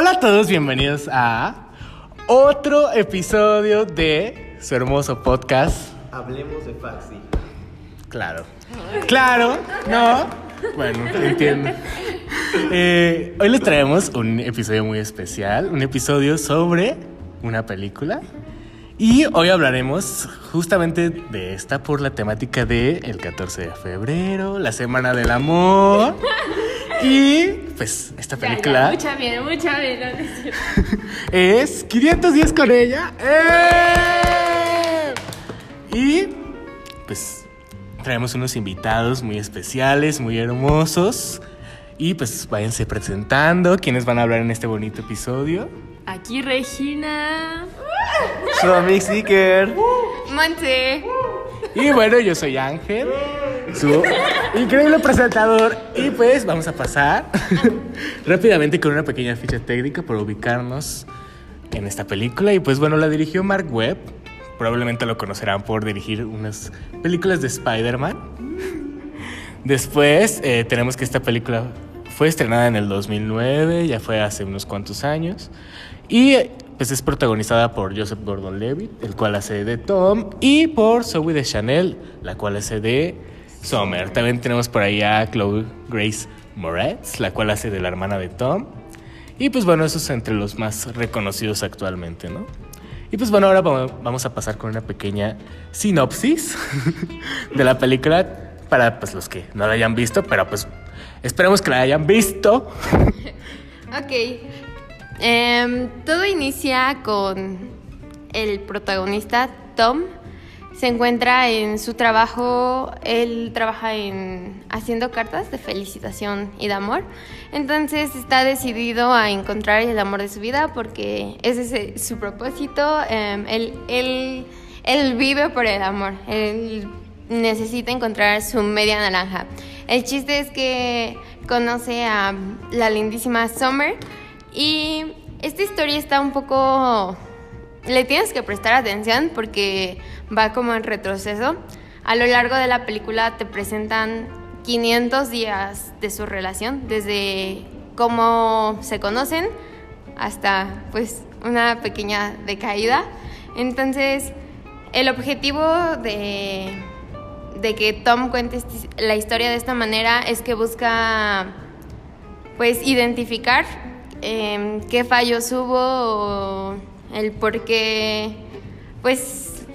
Hola a todos, bienvenidos a otro episodio de su hermoso podcast. Hablemos de Faxi. Claro. Claro, ¿no? Bueno, entiendo. Eh, hoy les traemos un episodio muy especial, un episodio sobre una película. Y hoy hablaremos justamente de esta por la temática de el 14 de febrero, la Semana del Amor. Y pues esta Ya, ya, película mucha bien, mucha bien. no, es cierto. es 510 con ella. ¡Eh! Y pues traemos unos invitados muy especiales, muy hermosos. Y pues váyanse presentando quienes van a hablar en este bonito episodio. Aquí Regina. Su Seeker. Monte. Y bueno, yo soy Ángel, su increíble presentador. Y pues vamos a pasar rápidamente con una pequeña ficha técnica para ubicarnos en esta película. Y pues bueno, la dirigió Mark Webb. Probablemente lo conocerán por dirigir unas películas de Spider-Man. Después eh, tenemos que esta película fue estrenada en el 2009, ya fue hace unos cuantos años. Y eh, pues es protagonizada por Joseph Gordon-Levitt, el cual hace de Tom, y por Zoe de Chanel, la cual hace de Summer. También tenemos por ahí a Chloe Grace Moretz, la cual hace de la hermana de Tom. Y pues bueno, esos entre los más reconocidos actualmente, ¿no? Y pues bueno, ahora vamos vamos a pasar con una pequeña sinopsis de la película para pues los que no la hayan visto, pero pues esperemos que la hayan visto. Ok. Em, todo inicia con el protagonista, Tom. Se encuentra en su trabajo, él trabaja en haciendo cartas de felicitación y de amor. Entonces está decidido a encontrar el amor de su vida porque ese es su propósito. Em, él, él, él vive por el amor. Él necesita encontrar su media naranja. El chiste es que conoce a la lindísima Summer y esta historia está un poco... Le tienes que prestar atención porque va como en retroceso. A lo largo de la película te presentan 500 días de su relación, desde cómo se conocen hasta pues una pequeña decaída. Entonces, el objetivo de, de que Tom cuente la historia de esta manera es que busca pues identificar em, qué fallos hubo o el por qué pues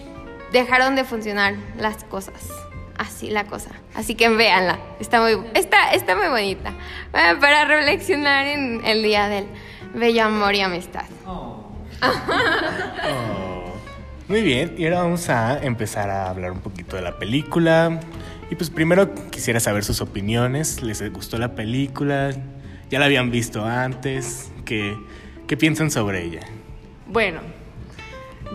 dejaron de funcionar las cosas. Así la cosa. Así que véanla. Está muy, está, está muy bonita. Eh, Para reflexionar en el día del bello amor y amistad. Oh, Muy bien, y ahora vamos a empezar a hablar un poquito de la película. Y pues primero quisiera saber sus opiniones. ¿Les gustó la película? ¿Ya la habían visto antes? ¿Qué, qué piensan sobre ella? Bueno,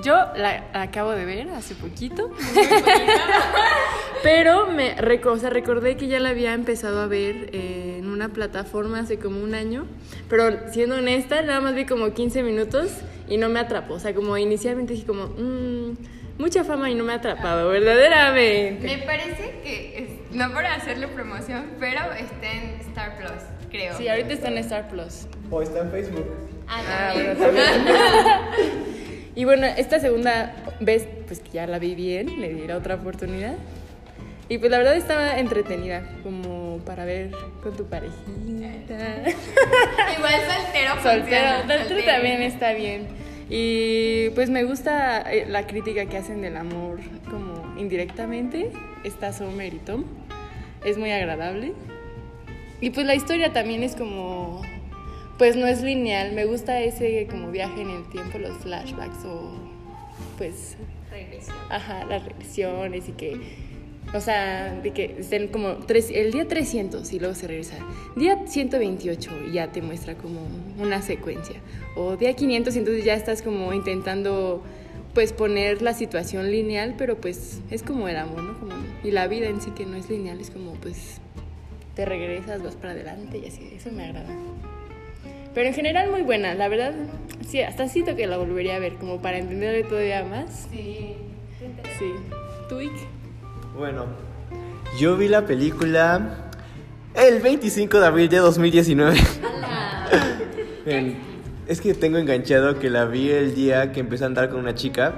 yo la, la acabo de ver hace poquito. Pero me reco- o sea, recordé que ya la había empezado a ver eh, en una plataforma hace como un año. Pero siendo honesta, nada más vi como 15 minutos y no me atrapó. O sea, como inicialmente dije como, "Mm, mucha fama y no me ha atrapado, verdaderamente. Me parece que, es- no para hacerle promoción, pero está en Star Plus, creo. Sí, ahorita está en Star Plus. O está en Facebook. Ah, bueno, y bueno, esta segunda vez, pues que ya la vi bien, le di la otra oportunidad. Y pues la verdad estaba entretenida, como para ver con tu parejita. Igual soltero Soltero, soltero también está bien. Y pues me gusta eh, la crítica que hacen del amor como indirectamente. Está Summer y Tom. Es muy agradable. Y pues la historia también es como, pues no es lineal. Me gusta ese como viaje en el tiempo, los flashbacks o pues, Regresión. ajá, las regresiones y que, o sea, de que estén como tres, el día 300 y luego se regresa. Día 128 y ya te muestra como una secuencia. O día 500 y entonces ya estás como intentando pues poner la situación lineal, pero pues es como el amor, ¿no? Como, y la vida en sí que no es lineal, es como pues te regresas, vas para adelante y así, eso me agrada. Pero en general muy buena, la verdad, sí, hasta siento que la volvería a ver, como para entenderle todavía más. Sí. Sí. ¿Tú, Ick? Bueno, yo vi la película el 25 de abril de 2019. En- Es que tengo enganchado que la vi el día que empecé a andar con una chica.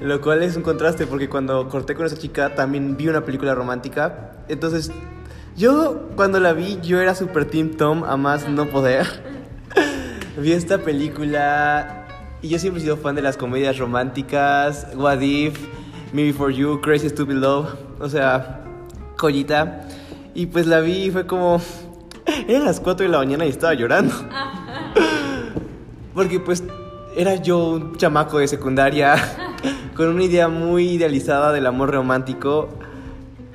Lo cual es un contraste porque cuando corté con esa chica también vi una película romántica. Entonces, yo cuando la vi, yo era super Team Tom a más no poder. vi esta película y yo siempre he sido fan de las comedias románticas, What If, Me Before You, Crazy Stupid Love. O sea, joyita. Y pues la vi y fue como... Eran las 4 de la mañana y estaba llorando. Porque pues era yo un chamaco de secundaria con una idea muy idealizada del amor romántico.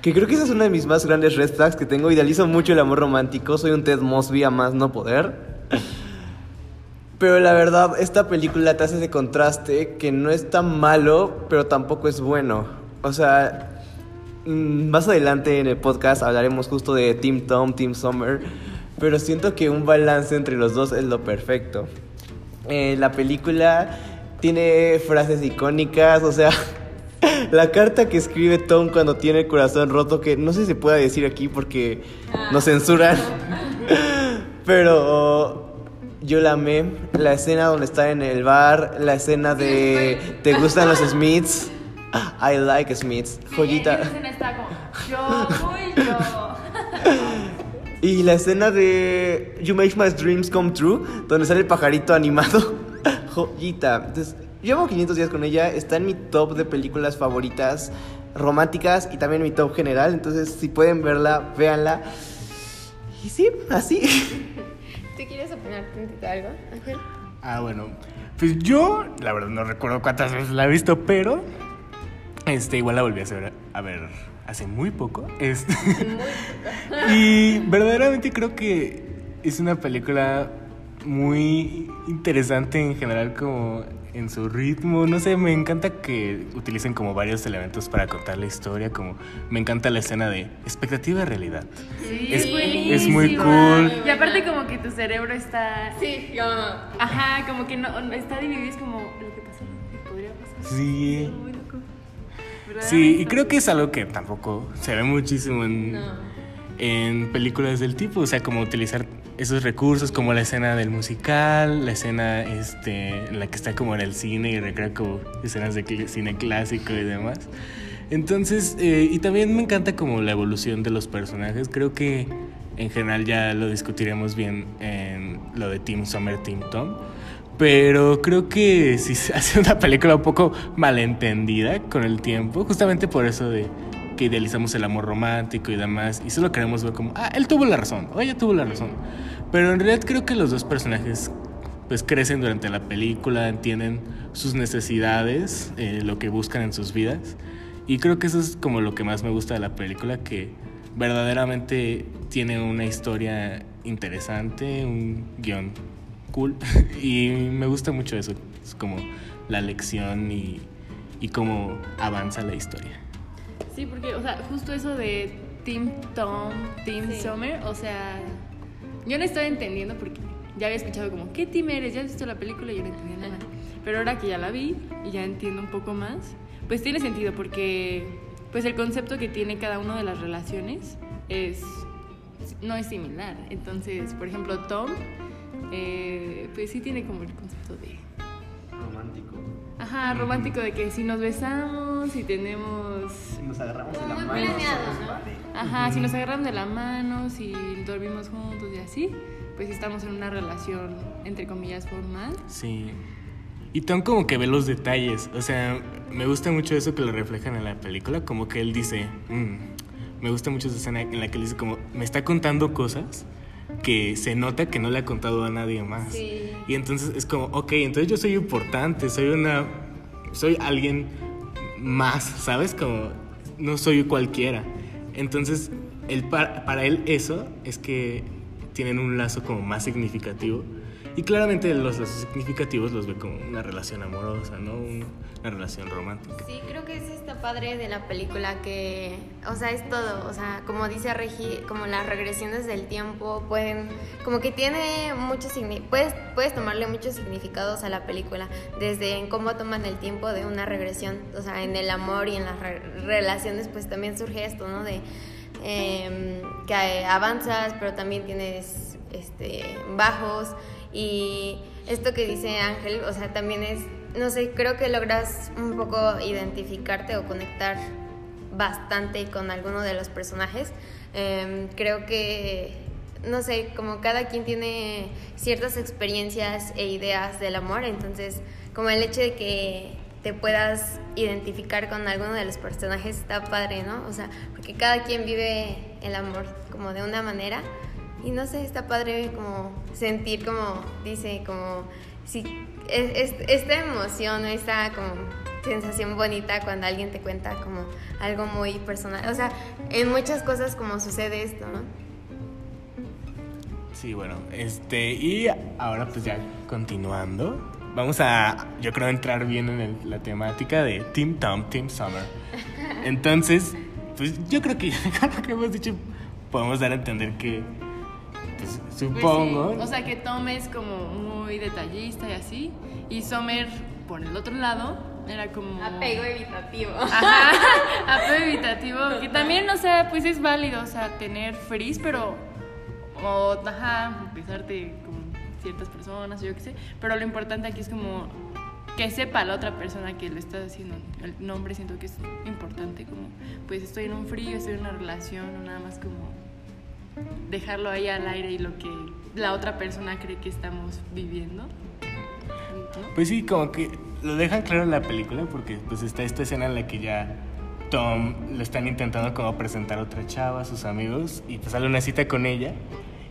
Que creo que esa es una de mis más grandes red que tengo. Idealizo mucho el amor romántico. Soy un Ted Mosby a más no poder. Pero la verdad, esta película te hace ese contraste que no es tan malo, pero tampoco es bueno. O sea, mm, más adelante en el podcast hablaremos justo de Team Tom, Team Summer. Pero siento que un balance entre los dos es lo perfecto. Eh, la película tiene frases icónicas, o sea, la carta que escribe Tom cuando tiene el corazón roto, que no sé si se pueda decir aquí porque nos censuran, pero yo la amé. La escena donde está en el bar, la escena de ¿Te gustan los Smiths? I like Smiths, joyita. está como, yo fui yo. Y la escena de You Make My Dreams Come True, donde sale el pajarito animado. Joyita. Entonces, llevo 500 días con ella. Está en mi top de películas favoritas románticas y también en mi top general. Entonces, si pueden verla, véanla. Y sí, así. ¿Tú quieres opinar tantito algo, Ángel? Ah, bueno. Pues yo, la verdad, no recuerdo cuántas veces la he visto, pero. Este, igual la volví a hacer, a ver hace muy poco. Este, y verdaderamente creo que es una película muy interesante en general, como en su ritmo. No sé, me encanta que utilicen como varios elementos para contar la historia. Como me encanta la escena de expectativa de realidad. Sí, Es- es muy cool. Y aparte como que tu cerebro está... Sí, como... Ajá, como que no, no- está dividido, es como lo que pasó, lo que podría pasar. Sí. Muy loco. Sí, y creo que es algo que tampoco se ve muchísimo en, en películas del tipo, o sea, como utilizar esos recursos como la escena del musical, la escena este, en la que está como en el cine y recrea como escenas de cine clásico y demás. Entonces, eh, y también me encanta como la evolución de los personajes, creo que en general ya lo discutiremos bien en lo de Team Summer, Team Tom. Pero creo que sí se hace una película un poco malentendida con el tiempo, justamente por eso de que idealizamos el amor romántico y demás, y solo queremos ver como, ah, él tuvo la razón, o ella tuvo la razón. Pero en realidad creo que los dos personajes pues crecen durante la película, entienden sus necesidades, eh, lo que buscan en sus vidas, y creo que eso es como lo que más me gusta de la película, que verdaderamente tiene una historia interesante, un guion cool y me gusta mucho eso, es como la lección y, y cómo avanza la historia. Sí, porque, o sea, justo eso de Team Tom, Team Sí. Summer, o sea, yo no estaba entendiendo porque ya había escuchado como, ¿qué team eres? ¿Ya has visto la película? Y yo no entendía nada. Pero ahora que ya la vi y ya entiendo un poco más, pues tiene sentido porque, pues el concepto que tiene cada una de las relaciones es, no es similar. Entonces, por ejemplo, Tom, eh, pues sí tiene como el concepto de... Romántico. Ajá, romántico de que si nos besamos, si tenemos Nos agarramos Como muy planeado, ¿no? Ajá, si nos agarramos de la mano, si dormimos juntos y así, pues estamos en una relación, entre comillas, formal. Sí. Y Tom como que ve los detalles, o sea, me gusta mucho eso que lo reflejan en la película, como que él dice, "Mm", me gusta mucho esa escena en la que él dice como, me está contando cosas que se nota que no le ha contado a nadie más. Sí. Y entonces es como, ok, entonces yo soy importante, soy una, soy alguien más, ¿sabes? Como, no soy cualquiera. Entonces, él, para, para él eso es que tienen un lazo como más significativo. Y claramente los lazos significativos los ve como una relación amorosa, ¿no? Un- una relación romántica. Sí, creo que eso está padre de la película que, o sea, es todo, o sea, como dice Regi, como las regresiones del tiempo pueden, como que tiene mucho puedes puedes tomarle muchos significados a la película, desde en cómo toman el tiempo de una regresión, o sea, en el amor y en las re- relaciones pues también surge esto, ¿no? De em, que avanzas, pero también tienes este bajos Y esto que dice Ángel, o sea, también es, no sé, creo que logras un poco identificarte o conectar bastante con alguno de los personajes. Em, creo que, no sé, como cada quien tiene ciertas experiencias e ideas del amor, entonces como el hecho de que te puedas identificar con alguno de los personajes está padre, ¿no? O sea, porque cada quien vive el amor como de una manera y no sé, está padre como sentir como dice, como si es, esta emoción, esta como sensación bonita cuando alguien te cuenta como algo muy personal. O sea, en muchas cosas como sucede esto, ¿no? Sí, bueno, este, y ahora pues ya continuando, vamos a, yo creo, entrar bien en la temática de Team Tom, Team Summer. Entonces, pues yo creo que con lo que hemos dicho podemos dar a entender que, pues, Pues supongo. sí, O sea que Tom es como muy detallista y así. Y Sommer, por el otro lado, era como. Apego evitativo. Ajá, apego evitativo. Que también, o sea, pues es válido, o sea, tener frizz, pero. O, ajá, besarte con ciertas personas, yo qué sé. Pero lo importante aquí es como que sepa la otra persona que le está haciendo el nombre. Siento que es importante, como, pues estoy en un frío, estoy en una relación, o nada más como dejarlo ahí al aire y lo que la otra persona cree que estamos viviendo. Pues sí, como que lo dejan claro en la película porque pues está esta escena en la que ya Tom lo están intentando como presentar a otra chava, a sus amigos, y pues sale una cita con ella.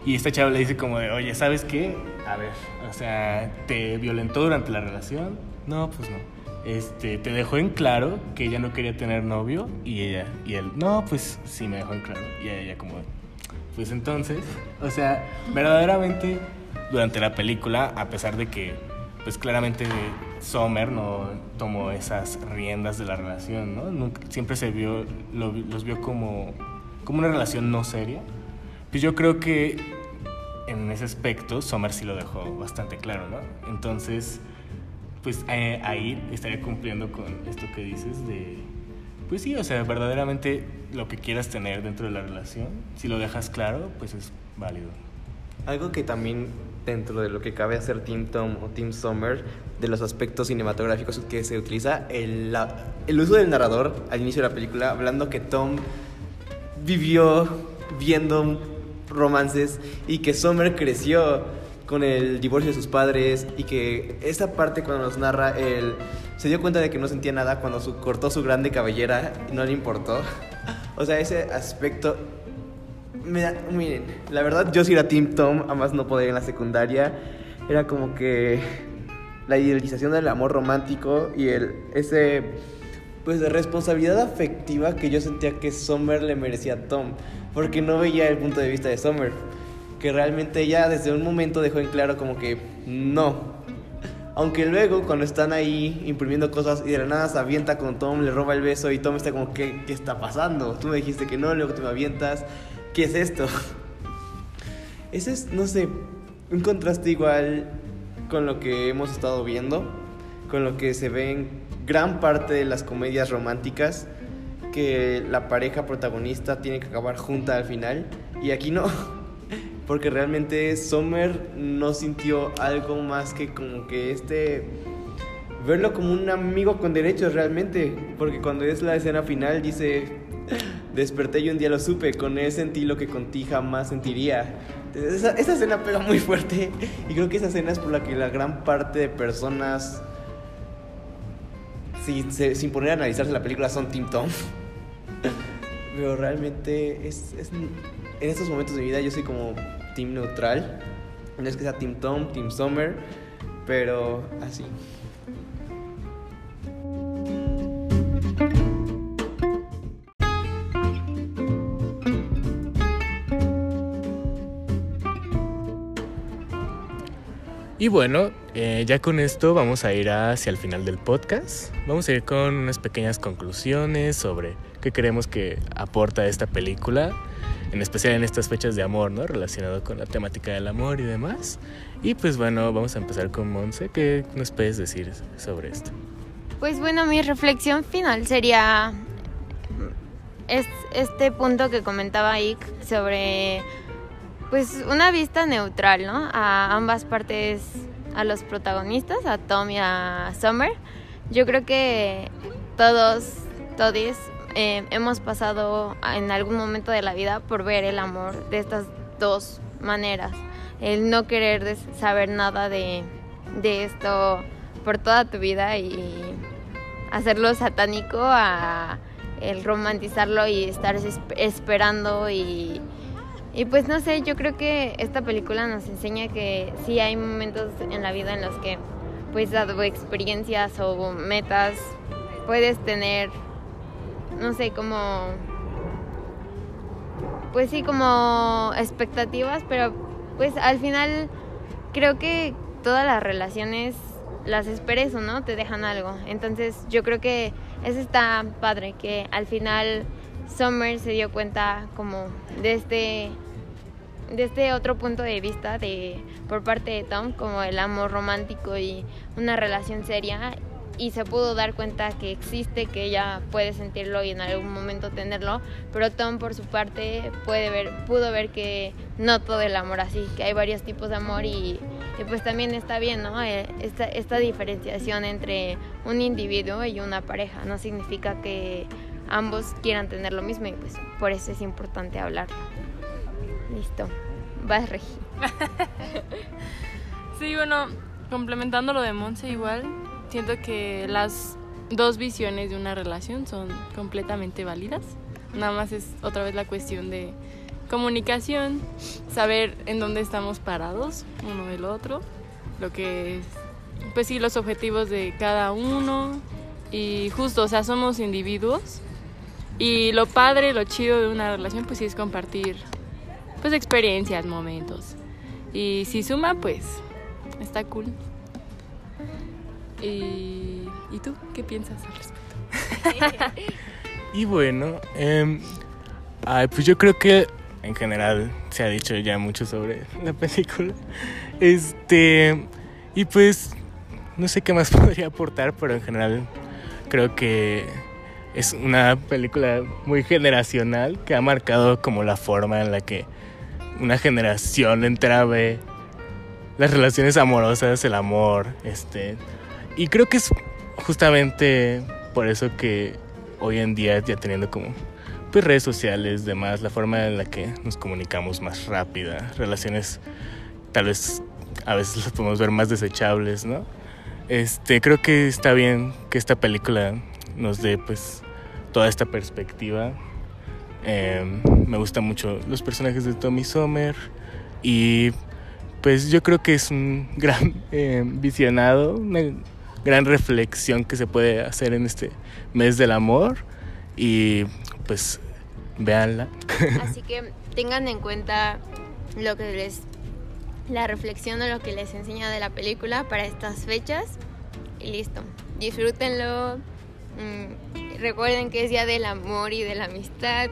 Y esta chava le dice como de, oye, ¿sabes qué? A ver, o sea, ¿te violentó durante la relación? No, pues no. Este, te dejó en claro que ella no quería tener novio y ella, y él, no, pues sí me dejó en claro. Y ella como, pues entonces, o sea, verdaderamente durante la película, a pesar de que, pues claramente Sommer no tomó esas riendas de la relación, ¿no? Siempre se vio, lo los vio como, como una relación no seria. Pues yo creo que en ese aspecto Sommer sí lo dejó bastante claro, ¿no? Entonces, pues eh, ahí estaría cumpliendo con esto que dices de, pues sí, o sea, verdaderamente lo que quieras tener dentro de la relación, si lo dejas claro, pues es válido. Algo que también dentro de lo que cabe hacer Team Tom o Team Summer, de los aspectos cinematográficos que se utiliza, el, la- el uso del narrador al inicio de la película, hablando que Tom vivió viendo romances y que Summer creció con el divorcio de sus padres y que esa parte cuando nos narra él se dio cuenta de que no sentía nada cuando su, cortó su grande cabellera y no le importó. O sea, ese aspecto me da- miren, la verdad yo sí era Team Tom, a más no poder en la secundaria. Era como que la idealización del amor romántico y el ese pues de responsabilidad afectiva que yo sentía que Summer le merecía a Tom, porque no veía el punto de vista de Summer, que realmente ella desde un momento dejó en claro como que no. Aunque luego cuando están ahí imprimiendo cosas y de la nada se avienta con Tom, le roba el beso y Tom está como ¿qué, qué está pasando? Tú me dijiste que no, luego te me avientas. ¿Qué es esto? Ese es, no sé, un contraste igual con lo que hemos estado viendo, con lo que se ve en gran parte de las comedias románticas, que la pareja protagonista tiene que acabar junta al final, y aquí no, porque realmente Sommer no sintió algo más que como que este verlo como un amigo con derechos realmente, porque cuando es la escena final dice, desperté y un día lo supe, con él sentí lo que con ti jamás sentiría. Esa, escena pega muy fuerte y creo que esa escena es por la que la gran parte de personas, sin, sin poner a analizarse la película, son Team Tom. Pero realmente es, es- en estos momentos de mi vida yo soy como Team neutral. No es que sea Team Tom, Team Summer, pero así. Y bueno, eh, ya con esto vamos a ir hacia el final del podcast. Vamos a ir con unas pequeñas conclusiones sobre qué creemos que aporta esta película, en especial en estas fechas de amor, ¿no? Relacionado con la temática del amor y demás. Y pues bueno, vamos a empezar con Monse. ¿Qué nos puedes decir sobre esto? Pues bueno, mi reflexión final sería es este punto que comentaba Ike sobre pues una vista neutral, ¿no? A ambas partes, a los protagonistas, a Tom y a Summer. Yo creo que todos, todos eh, hemos pasado en algún momento de la vida por ver el amor de estas dos maneras. El no querer saber nada de, de esto por toda tu vida y hacerlo satánico a el romantizarlo y estar esperando y, y pues no sé, yo creo que esta película nos enseña que sí hay momentos en la vida en los que pues dado experiencias o metas puedes tener no sé, como pues sí, como expectativas, pero pues al final creo que todas las relaciones las esperes o no te dejan algo. Entonces yo creo que eso está padre, que al final Summer se dio cuenta como de este de este otro punto de vista de por parte de Tom como el amor romántico y una relación seria y se pudo dar cuenta que existe, que ella puede sentirlo y en algún momento tenerlo, pero Tom por su parte puede ver, pudo ver que no todo el amor así, que hay varios tipos de amor y, pues también está bien, ¿no? Eh, esta, esta diferenciación entre un individuo y una pareja no significa que ambos quieran tener lo mismo y pues por eso es importante hablarlo. Listo. Vas, Regi. sí, bueno, complementando lo de Monse igual, siento que las dos visiones de una relación son completamente válidas. Nada más es otra vez la cuestión de comunicación, saber en dónde estamos parados uno del otro, lo que es, pues sí, los objetivos de cada uno y justo, o sea, somos individuos y lo padre, lo chido de una relación pues sí es compartir pues experiencias, momentos. Y si suma, pues está cool. ¿Y, tú qué piensas al respecto? y bueno, eh, pues yo creo que en general se ha dicho ya mucho sobre la película. Este, y pues no sé qué más podría aportar, pero en general creo que es una película muy generacional que ha marcado como la forma en la que una generación entera ve las relaciones amorosas, el amor, este, y creo que es justamente por eso que hoy en día ya teniendo como pues redes sociales, demás, la forma en la que nos comunicamos más rápida, relaciones tal vez a veces las podemos ver más desechables, ¿no? Este, creo que está bien que esta película nos dé pues toda esta perspectiva. Em, me gustan mucho los personajes de Tommy Sommer y pues yo creo que es un gran eh, visionado, gran reflexión que se puede hacer en este mes del amor y pues véanla. Así que tengan en cuenta lo que les la reflexión o lo que les enseña de la película para estas fechas y listo. Disfrútenlo. Mm, recuerden que es día del amor y de la amistad.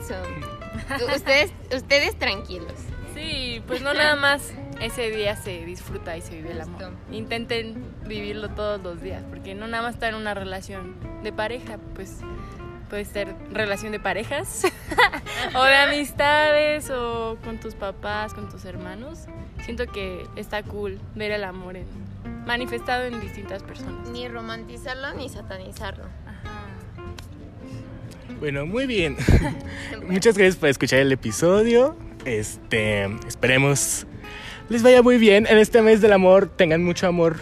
ustedes, ustedes tranquilos. Sí, pues no nada más ese día se disfruta y se vive el amor. Intenten vivirlo todos los días, porque no nada más estar en una relación de pareja, pues puede ser relación de parejas o de amistades o con tus papás, con tus hermanos. Siento que está cool ver el amor manifestado en distintas personas. Ni romantizarlo ni satanizarlo. Bueno, muy bien. Muchas gracias por escuchar el episodio. Este, esperemos les vaya muy bien en este mes del amor. Tengan mucho amor.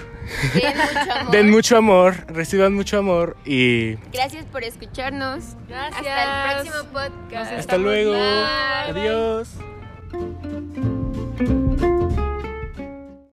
Den mucho amor. Den mucho amor, reciban mucho amor y... Gracias por escucharnos. Gracias. Hasta el próximo podcast. Hasta luego. Adiós.